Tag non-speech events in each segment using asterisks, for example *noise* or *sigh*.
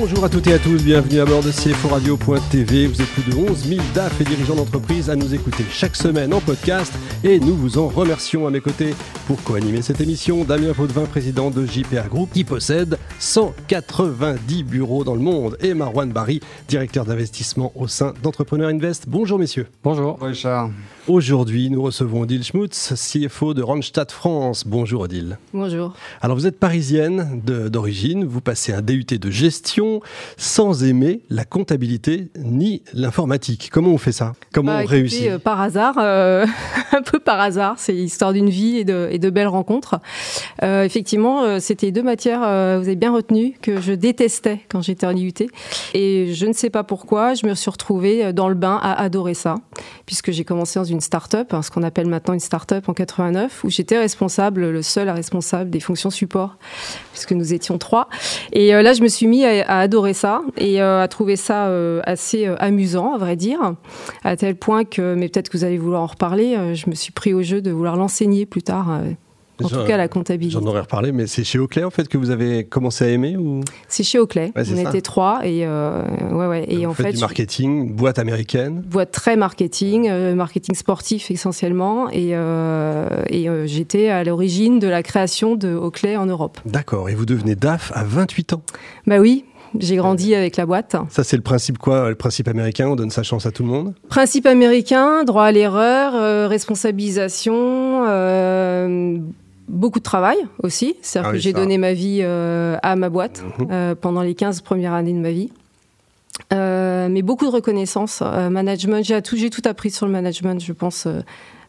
Bonjour à toutes et à tous, bienvenue à bord de CFORadio.tv. Vous êtes plus de 11 000 DAF et dirigeants d'entreprise à nous écouter chaque semaine en podcast et nous vous en remercions à mes côtés pour co-animer cette émission. Damien Potvin, président de JPA Group, qui possède 190 bureaux dans le monde et Marwan Barry, directeur d'investissement au sein d'Entrepreneur Invest. Bonjour messieurs. Bonjour. Richard. Aujourd'hui, nous recevons Odile Schmutz, CFO de Randstad France. Bonjour Odile. Bonjour. Alors vous êtes parisienne d'origine, vous passez un DUT de gestion sans aimer la comptabilité ni l'informatique. Comment on fait ça? Comment bah, on réussit? euh, Par hasard, euh, *laughs* un peu par hasard. C'est l'histoire d'une vie et de, et de, belles rencontres. Euh, effectivement, euh, c'était deux matières, vous avez bien retenu, que je détestais quand j'étais en IUT. Et je ne sais pas pourquoi, je me suis retrouvée dans le bain à adorer ça, puisque j'ai commencé dans une start-up, hein, ce qu'on appelle maintenant une start-up en 89, où j'étais responsable, le seul responsable des fonctions support, puisque nous étions trois. Et là, je me suis mis à, à adorer ça et à trouver ça assez amusant, à vrai dire, à tel point que, mais peut-être que vous allez vouloir en reparler, je me suis pris au jeu de vouloir l'enseigner plus tard. En tout cas, la comptabilité. J'en aurais reparlé, mais c'est chez Oakley en fait que vous avez commencé à aimer ou? C'est chez Oakley. Ouais, On ça. était trois et euh, ouais ouais. Et, en fait, du marketing, boîte américaine. Boîte très marketing, euh, marketing sportif essentiellement, et, euh, et j'étais à l'origine de la création de Oakley en Europe. D'accord. Et vous devenez DAF à 28 ans. Bah oui. J'ai grandi avec la boîte. Ça, c'est le principe quoi Le principe américain, on donne sa chance à tout le monde Principe américain, droit à l'erreur, euh, responsabilisation, euh, beaucoup de travail aussi. C'est-à-dire Ah que oui, j'ai donné ma vie euh, à ma boîte Mhm. pendant les 15 premières années de ma vie. Mais beaucoup de reconnaissance, management. J'ai tout, tout appris sur le management, je pense,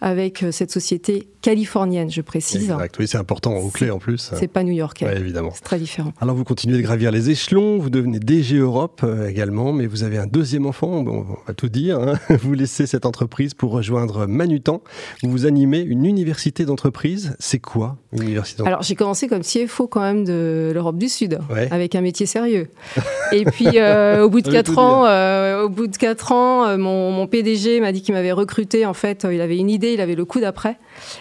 avec cette société californienne, je précise. Exact. Oui, c'est important. Oakley en plus. C'est pas new-yorkais. Ouais, évidemment. C'est très différent. Alors vous continuez de gravir les échelons, vous devenez DG Europe euh, également, mais vous avez un deuxième enfant, bon, on va tout dire, hein. *laughs* vous laissez cette entreprise pour rejoindre Manutan, où vous animez une université d'entreprise. C'est quoi une université d'entreprise? Alors j'ai commencé comme CFO quand même de l'Europe du Sud, Ouais. avec un métier sérieux. *laughs* Et puis euh, au bout de Ça veut quatre tout ans, euh, au bout de quatre ans, mon, mon PDG m'a dit qu'il m'avait recruté. En fait, il avait une idée, il avait le coup d'après,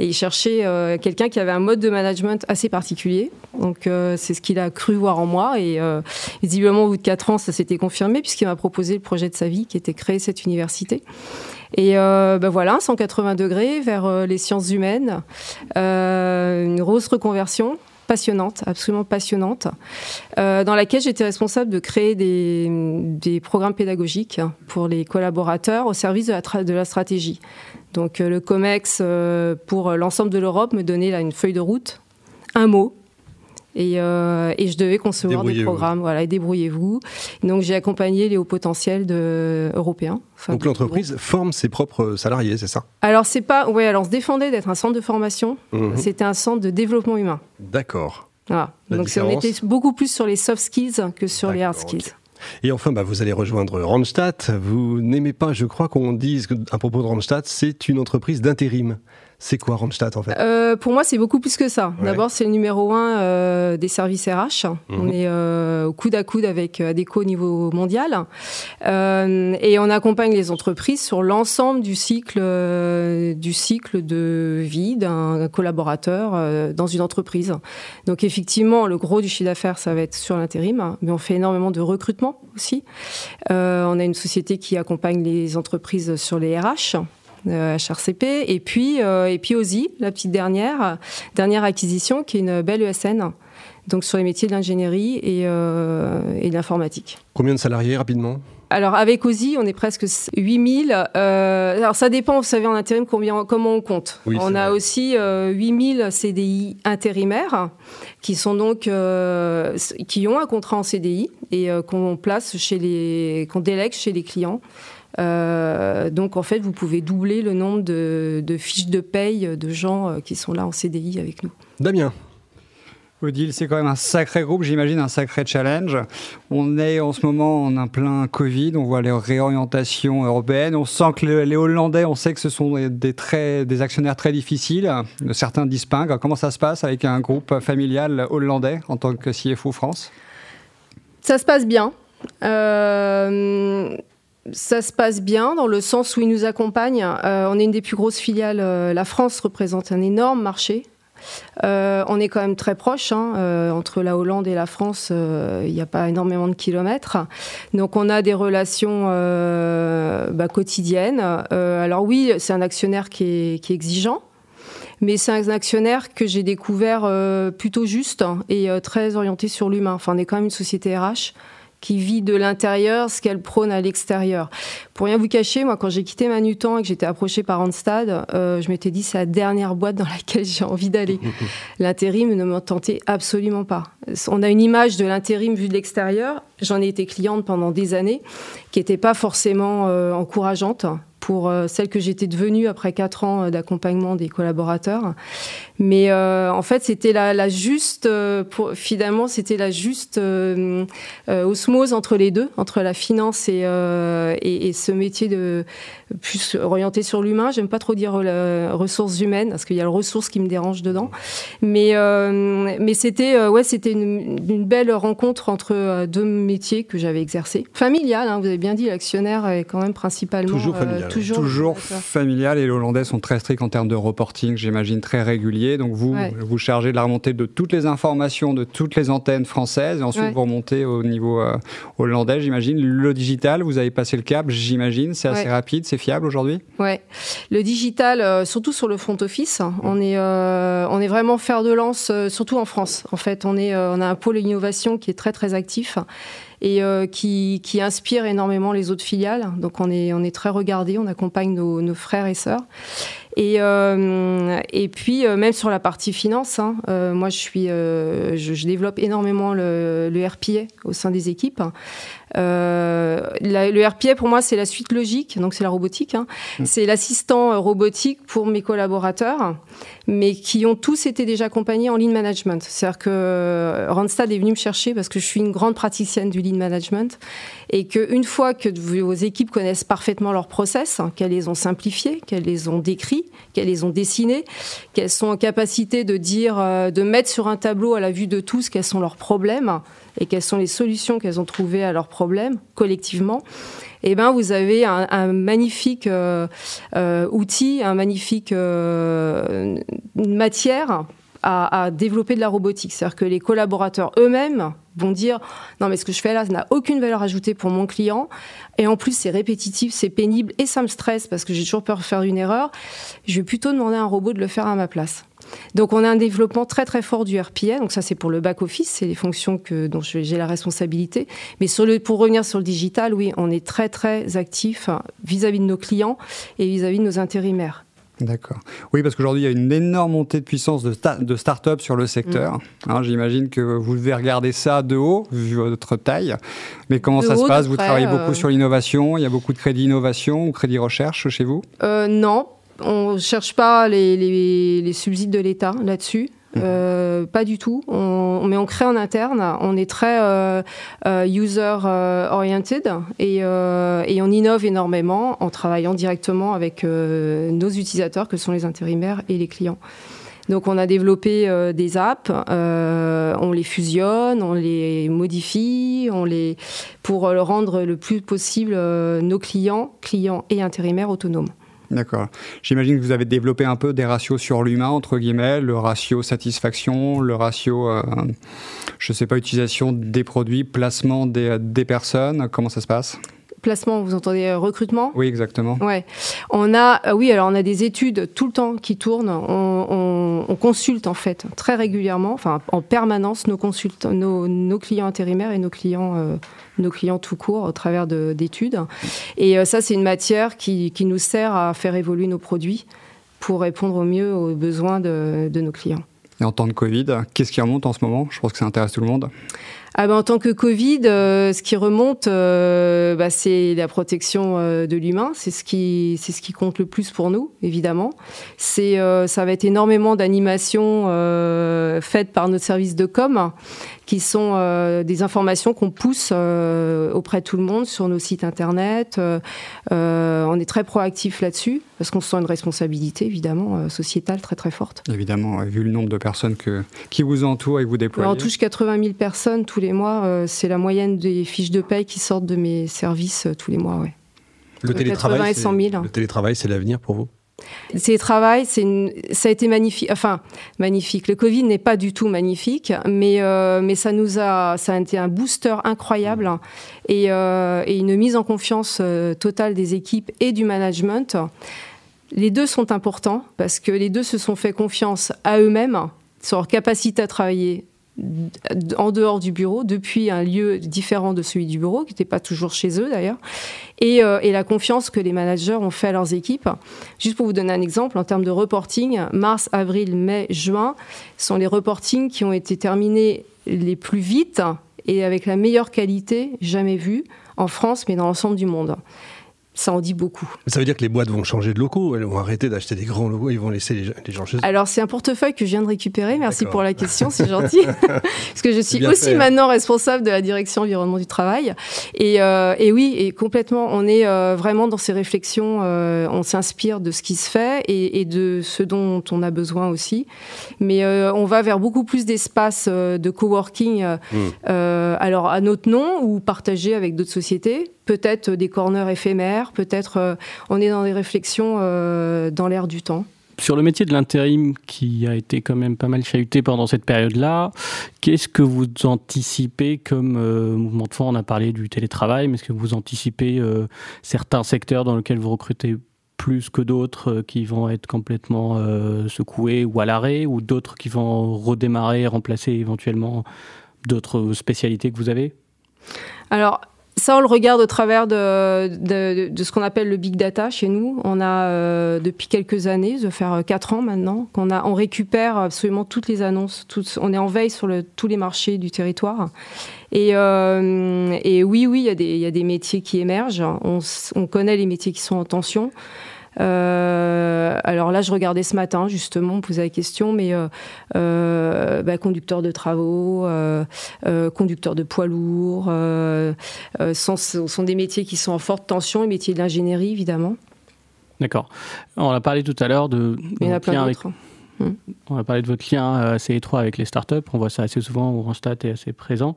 et il cherchait euh, quelqu'un qui avait un mode de management assez particulier. Donc euh, c'est ce qu'il a cru voir en moi, et euh, visiblement au bout de quatre ans, ça s'était confirmé puisqu'il m'a proposé le projet de sa vie, qui était créer cette université. Et ben voilà, 180 degrés vers les sciences humaines, une grosse reconversion passionnante, absolument passionnante, euh, dans laquelle j'étais responsable de créer des, programmes pédagogiques pour les collaborateurs au service de la, de la stratégie. Donc euh, le COMEX euh, pour l'ensemble de l'Europe me donnait là une feuille de route, un mot, et, euh, et, je devais concevoir des programmes. Voilà, et débrouillez-vous. Donc j'ai accompagné les hauts potentiels de, européens. Enfin, Donc l'entreprise forme ses propres salariés, c'est ça? Alors c'est pas, ouais, alors on se défendait d'être un centre de formation. Mhm. C'était un centre de développement humain. D'accord. Voilà. Donc on était beaucoup plus sur les soft skills que sur les hard skills. Et enfin, bah, vous allez rejoindre Randstad. Vous n'aimez pas, je crois qu'on dise à propos de Randstad, c'est une entreprise d'intérim. C'est quoi Randstad en fait euh, Pour moi, c'est beaucoup plus que ça. Ouais. D'abord, c'est le numéro un euh, des services RH. Mhm. On est euh, coude à coude avec Adecco au niveau mondial. Euh, et on accompagne les entreprises sur l'ensemble du cycle, euh, du cycle de vie d'un collaborateur euh, dans une entreprise. Donc effectivement, le gros du chiffre d'affaires, ça va être sur l'intérim, mais on fait énormément de recrutement aussi. Euh, on a une société qui accompagne les entreprises sur les RH. HRCP et puis euh, et puis OSI, la petite dernière dernière acquisition qui est une belle ESN donc sur les métiers de l'ingénierie et, euh, et de l'informatique. Combien de salariés rapidement? Alors avec OSI, on est presque 8000. Euh, alors ça dépend, vous savez, en intérim, combien, comment on compte. Oui, on a vrai. aussi euh, 8000 CDI intérimaires qui sont donc euh, qui ont un contrat en CDI et qu'on place chez les, qu'on délègue chez les clients. Euh, donc en fait, vous pouvez doubler le nombre de, de, fiches de paye de gens euh, qui sont là en CDI avec nous. Damien. Odile, c'est quand même un sacré groupe, j'imagine, un sacré challenge. On est en ce moment en un plein Covid, on voit les réorientations européennes, on sent que les Hollandais, on sait que ce sont des, très, des actionnaires très difficiles, certains distinguent. Comment ça se passe avec un groupe familial hollandais en tant que CFO France? Ça se passe bien. Euh, ça se passe bien dans le sens où ils nous accompagnent. on est une des plus grosses filiales. la France représente un énorme marché. on est quand même très proche, hein. entre la Hollande et la France, il n'y a pas énormément de kilomètres. Donc on a des relations bah, quotidiennes. alors oui, c'est un actionnaire qui est exigeant, mais c'est un actionnaire que j'ai découvert euh, plutôt juste et euh, très orienté sur l'humain. Enfin, on est quand même une société RH qui vit de l'intérieur ce qu'elle prône à l'extérieur. Pour rien vous cacher, moi, quand j'ai quitté Manutan et que j'étais approchée par Randstad, euh, je m'étais dit c'est la dernière boîte dans laquelle j'ai envie d'aller. *laughs* L'intérim ne me tentait absolument pas. On a une image de l'intérim vue de l'extérieur. J'en ai été cliente pendant des années, qui n'était pas forcément encourageante pour euh, celle que j'étais devenue après quatre ans euh, d'accompagnement des collaborateurs. Mais euh, en fait, c'était la, juste, pour, finalement, c'était la juste osmose entre les deux, entre la finance et, et, ce métier de plus orienté sur l'humain. J'aime pas trop dire ressources humaines parce qu'il y a le ressource qui me dérange dedans. Mais mais c'était ouais, c'était une, une, belle rencontre entre deux métiers que j'avais exercés. Familial, hein, vous avez bien dit, l'actionnaire est quand même principalement toujours familial toujours, familial et les Hollandais sont très stricts en termes de reporting, j'imagine très régulier. Donc vous, vous chargez de la remontée de toutes les informations de toutes les antennes françaises et ensuite vous remontez au niveau euh, hollandais, j'imagine. Le digital, vous avez passé le cap, j'imagine, c'est assez rapide, c'est fiable aujourd'hui? Ouais, le digital, euh, surtout sur le front office, on est, euh, on est vraiment fer de lance, surtout en France. En fait, on, est, on a un pôle innovation qui est très très actif et euh, qui, inspire énormément les autres filiales. Donc on est, on est très regardé, on accompagne nos, nos frères et sœurs. Et, euh, et puis, euh, même sur la partie finance, hein, euh, moi, je, suis, je, je, développe énormément le, le, RPA au sein des équipes. La, le RPA, pour moi, c'est la suite logique, donc c'est la robotique. Hein. Mmh. C'est l'assistant robotique pour mes collaborateurs, mais qui ont tous été déjà accompagnés en lean management. C'est-à-dire que Randstad est venu me chercher parce que je suis une grande praticienne du lean management et qu'une fois que vos équipes connaissent parfaitement leurs process, hein, qu'elles les ont simplifiés, qu'elles les ont décrits, qu'elles les ont dessinés, qu'elles sont en capacité de dire, euh, de mettre sur un tableau à la vue de tous quels sont leurs problèmes et quelles sont les solutions qu'elles ont trouvées à leurs problèmes collectivement, eh ben vous avez un, magnifique euh, euh, outil, un magnifique matière à, à, développer de la robotique. C'est-à-dire que les collaborateurs eux-mêmes vont dire non mais ce que je fais là n'a aucune valeur ajoutée pour mon client et en plus c'est répétitif, c'est pénible et ça me stresse parce que j'ai toujours peur de faire une erreur. Je vais plutôt demander à un robot de le faire à ma place. Donc on a un développement très très fort du RPA, donc ça c'est pour le back office, c'est les fonctions que dont j'ai la responsabilité. Mais sur le, pour revenir sur le digital, oui, on est très très actif vis-à-vis -vis de nos clients et vis-à-vis -vis de nos intérimaires. D'accord. Oui, parce qu'aujourd'hui, il y a une énorme montée de puissance de, de start-up sur le secteur. Mm. J'imagine que vous devez regarder ça de haut, vu votre taille. Mais comment ça se passe? Vous travaillez beaucoup euh, sur l'innovation Il y a beaucoup de crédit innovation ou crédit recherche chez vous? Euh, Non, on ne cherche pas les, les, les subsides de l'État là-dessus. Euh, pas du tout. Mais on crée en interne. On est très euh, euh, user-oriented et, et, on innove énormément en travaillant directement avec nos utilisateurs, que sont les intérimaires et les clients. Donc on a développé des apps, on les fusionne, on les modifie, on les pour rendre le plus possible nos clients, clients et intérimaires autonomes. D'accord. J'imagine que vous avez développé un peu des ratios sur l'humain, entre guillemets, le ratio satisfaction, le ratio, euh, je ne sais pas, utilisation des produits, placement des, des personnes. Comment ça se passe? Placement, vous entendez euh, recrutement Oui, exactement. Ouais. On a, euh, oui, alors on a des études tout le temps qui tournent. On, on, consulte en fait très régulièrement, enfin en permanence, nos, consultes, nos, nos clients intérimaires et nos clients nos clients tout court au travers d'études. Et euh, ça, c'est une matière qui, qui, nous sert à faire évoluer nos produits pour répondre au mieux aux besoins de, de nos clients. Et en temps de Covid, qu'est-ce qui remonte en ce moment? Je pense que ça intéresse tout le monde. Ah ben, en tant que Covid, euh, ce qui remonte, euh, bah, c'est la protection de l'humain. C'est ce qui, c'est ce qui compte le plus pour nous, évidemment. C'est, ça va être énormément d'animations faites par notre service de com, qui sont euh, des informations qu'on pousse euh, auprès de tout le monde sur nos sites internet. Euh, on est très proactif là-dessus parce qu'on sent une responsabilité évidemment sociétale très très forte. Évidemment, vu le nombre de personnes que, qui vous entourent et que vous déployez. on touche 80 000 personnes tous les mois. c'est la moyenne des fiches de paye qui sortent de mes services tous les mois. Ouais. Le télétravail, 80 et 100 000. Le télétravail, c'est l'avenir pour vous? Télétravail, c'est une... ça a été magnifique. Enfin, magnifique. Le Covid n'est pas du tout magnifique, mais, euh, mais ça nous a, ça a été un booster incroyable et, euh, et une mise en confiance euh, totale des équipes et du management. Les deux sont importants parce que les deux se sont fait confiance à eux-mêmes sur leur capacité à travailler en dehors du bureau, depuis un lieu différent de celui du bureau, qui n'était pas toujours chez eux d'ailleurs, et, euh, et, la confiance que les managers ont fait à leurs équipes. Juste pour vous donner un exemple, en termes de reporting, mars, avril, mai, juin sont les reportings qui ont été terminés les plus vite et avec la meilleure qualité jamais vue en France, mais dans l'ensemble du monde ça en dit beaucoup. Ça veut dire que les boîtes vont changer de locaux, elles vont arrêter d'acheter des grands locaux, ils vont laisser les, gens chez eux. Alors c'est un portefeuille que je viens de récupérer, merci pour la question, c'est *laughs* gentil. *laughs* Parce que je suis aussi maintenant responsable de la direction environnement du travail. Et, euh, et oui, et complètement, on est euh, vraiment dans ces réflexions, euh, on s'inspire de ce qui se fait et, et, de ce dont on a besoin aussi. Mais on va vers beaucoup plus d'espaces de coworking, mmh. alors à notre nom ou partagé avec d'autres sociétés peut-être des corners éphémères, peut-être euh, on est dans des réflexions euh, dans l'air du temps. Sur le métier de l'intérim qui a été quand même pas mal chahuté pendant cette période-là, qu'est-ce que vous anticipez comme euh, mouvement de fond? On a parlé du télétravail, mais est-ce que vous anticipez certains secteurs dans lesquels vous recrutez plus que d'autres qui vont être complètement secoués ou à l'arrêt, ou d'autres qui vont redémarrer, remplacer éventuellement d'autres spécialités que vous avez? Alors, ça, on le regarde au travers de, de, de ce qu'on appelle le big data chez nous. On a euh, depuis quelques années, de faire quatre ans maintenant, qu'on a, on récupère absolument toutes les annonces. Toutes, on est en veille sur le, tous les marchés du territoire. Et, euh, et oui, oui, il y, y, a des métiers qui émergent. On, on, connaît les métiers qui sont en tension. Euh, alors là, je regardais ce matin, justement, on posait la question, mais euh, euh, bah, conducteur de travaux, conducteur de poids lourds, sont, sont des métiers qui sont en forte tension, les métiers de l'ingénierie, évidemment. D'accord. On a parlé tout à l'heure de... Il y en a plein d'autres. Hum. On a parlé de votre lien assez étroit avec les startups. On voit ça assez souvent Randstad est assez présent.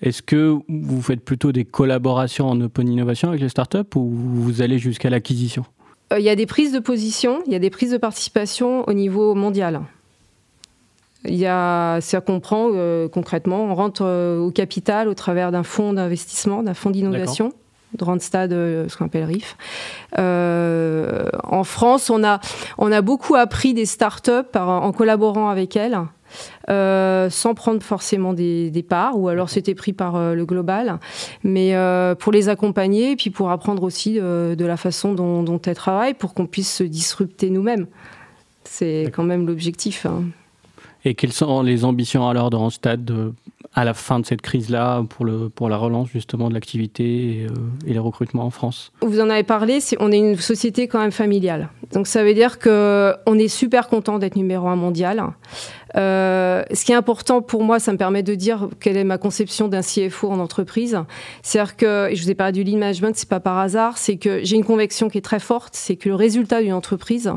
Est-ce que vous faites plutôt des collaborations en open innovation avec les startups ou vous allez jusqu'à l'acquisition? Il y a des prises de position, il y a des prises de participation au niveau mondial. Il y a, ça comprend euh, concrètement, on rentre euh, au capital au travers d'un fonds d'investissement, d'un fonds d'innovation de Randstad, euh, ce qu'on appelle RIF. Euh, en France, on a, on a beaucoup appris des startups en collaborant avec elles. Euh, sans prendre forcément des, des, parts, ou alors c'était pris par euh, le global, mais euh, pour les accompagner, et puis pour apprendre aussi de, la façon dont, dont elles travaillent, pour qu'on puisse se disrupter nous-mêmes. C'est quand même l'objectif. Hein. Et quelles sont les ambitions alors de Randstad de, à la fin de cette crise-là pour, le, pour la relance justement de l'activité et, euh, et, les recrutements en France? Vous en avez parlé, on est une société quand même familiale. Donc ça veut dire qu'on est super content d'être numéro un mondial. Euh, ce qui est important pour moi, ça me permet de dire quelle est ma conception d'un CFO en entreprise. C'est-à-dire que, je vous ai parlé du lean management, c'est pas par hasard, c'est que j'ai une conviction qui est très forte, c'est que le résultat d'une entreprise,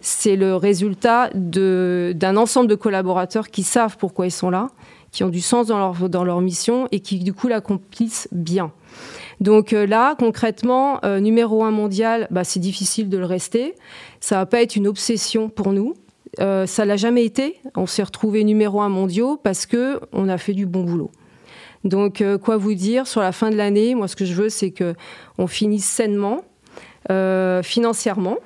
c'est le résultat d'un ensemble de collaborateurs qui savent pourquoi ils sont là, qui ont du sens dans leur, dans leur mission et qui du coup l'accomplissent bien. Donc euh, là, concrètement, euh, numéro un mondial, bah, c'est difficile de le rester. Ça va pas être une obsession pour nous. Euh, ça l'a jamais été. On s'est retrouvé numéro un mondiaux parce que on a fait du bon boulot. Donc, euh, quoi vous dire sur la fin de l'année? Moi, ce que je veux, c'est que on finisse sainement, euh, financièrement,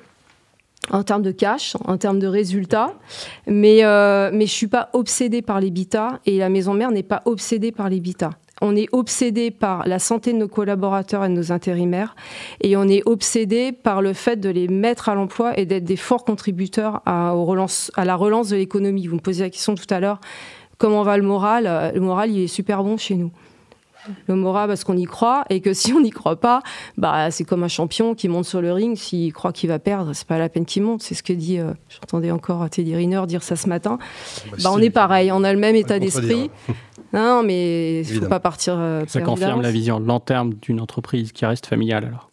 en termes de cash, en termes de résultats. Mais, euh, mais je suis pas obsédée par les et la maison mère n'est pas obsédée par les on est obsédé par la santé de nos collaborateurs et de nos intérimaires, et on est obsédé par le fait de les mettre à l'emploi et d'être des forts contributeurs à, à la relance de l'économie. Vous me posiez la question tout à l'heure, comment va le moral? Le moral, il est super bon chez nous. Le moral parce qu'on y croit et que si on n'y croit pas, bah c'est comme un champion qui monte sur le ring. S'il croit qu'il va perdre, c'est pas la peine qu'il monte. C'est ce que dit. Euh, j'entendais encore Teddy Riner dire ça ce matin. Bah, bah on est pareil, on a le même état d'esprit. *laughs* Non, mais il ne faut pas partir. Euh, Ça confirme la vision long terme d'une entreprise qui reste familiale alors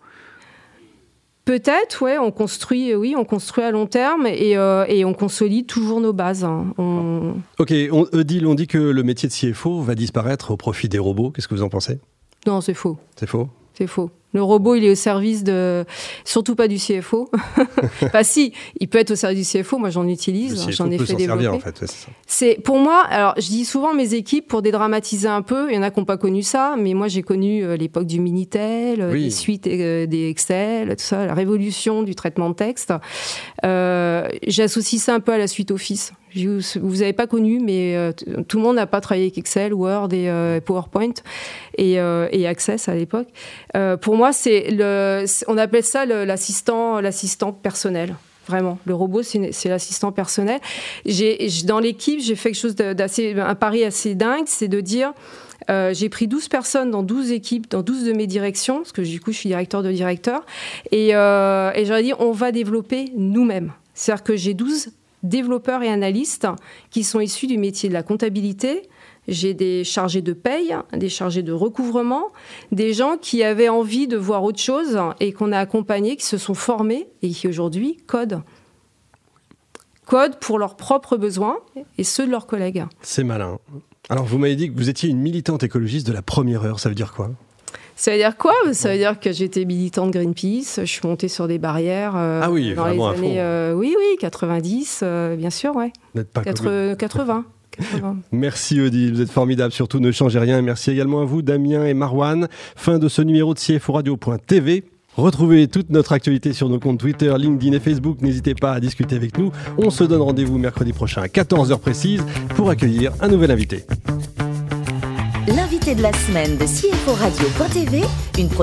Peut-être, ouais, on construit, oui, on construit à long terme et, euh, et on consolide toujours nos bases. Hein. On... Ok, on, Odile, on dit que le métier de CFO va disparaître au profit des robots. Qu'est-ce que vous en pensez? Non, c'est faux. C'est faux? C'est faux. Le robot, il est au service de, surtout pas du CFO. *laughs* enfin, si, il peut être au service du CFO. Moi, j'en utilise, j'en ai fait développer. en fait, c'est pour moi. Alors, je dis souvent mes équipes pour dédramatiser un peu. Il y en a qui n'ont pas connu ça, mais moi, j'ai connu euh, l'époque du Minitel, euh, les suites euh, des Excel, tout ça, la révolution du traitement de texte. Euh, J'associe ça un peu à la suite Office. Vous n'avez pas connu, mais euh, tout le monde n'a pas travaillé avec Excel, Word et euh, PowerPoint et, euh, et, Access à l'époque. pour moi, c'est le, on appelle ça l'assistant, l'assistant personnel. Vraiment, le robot, c'est l'assistant personnel. Dans l'équipe, j'ai fait quelque chose d'assez, un pari assez dingue, c'est de dire, j'ai pris 12 personnes dans 12 équipes, dans 12 de mes directions, parce que du coup, je suis directeur de directeur, et, euh, et j'aurais dit, on va développer nous-mêmes. C'est-à-dire que j'ai 12 développeurs et analystes qui sont issus du métier de la comptabilité. J'ai des chargés de paye, des chargés de recouvrement, des gens qui avaient envie de voir autre chose et qu'on a accompagnés, qui se sont formés et qui aujourd'hui codent. Codent pour leurs propres besoins et ceux de leurs collègues. C'est malin. Alors vous m'avez dit que vous étiez une militante écologiste de la première heure, ça veut dire quoi? Ça veut dire quoi? Ça veut dire que j'étais militante Greenpeace, je suis montée sur des barrières euh, ah oui, dans les années euh, oui oui 90 euh, bien sûr ouais. Pas 80, 80. *laughs* Merci Odile, vous êtes formidable, surtout ne changez rien. Merci également à vous Damien et Marwan. Fin de ce numéro de CFO Radio.tv. Retrouvez toute notre actualité sur nos comptes Twitter, LinkedIn et Facebook. N'hésitez pas à discuter avec nous. On se donne rendez-vous mercredi prochain à 14h précise pour accueillir un nouvel invité l'invité de la semaine de CFO Radio.tv, une production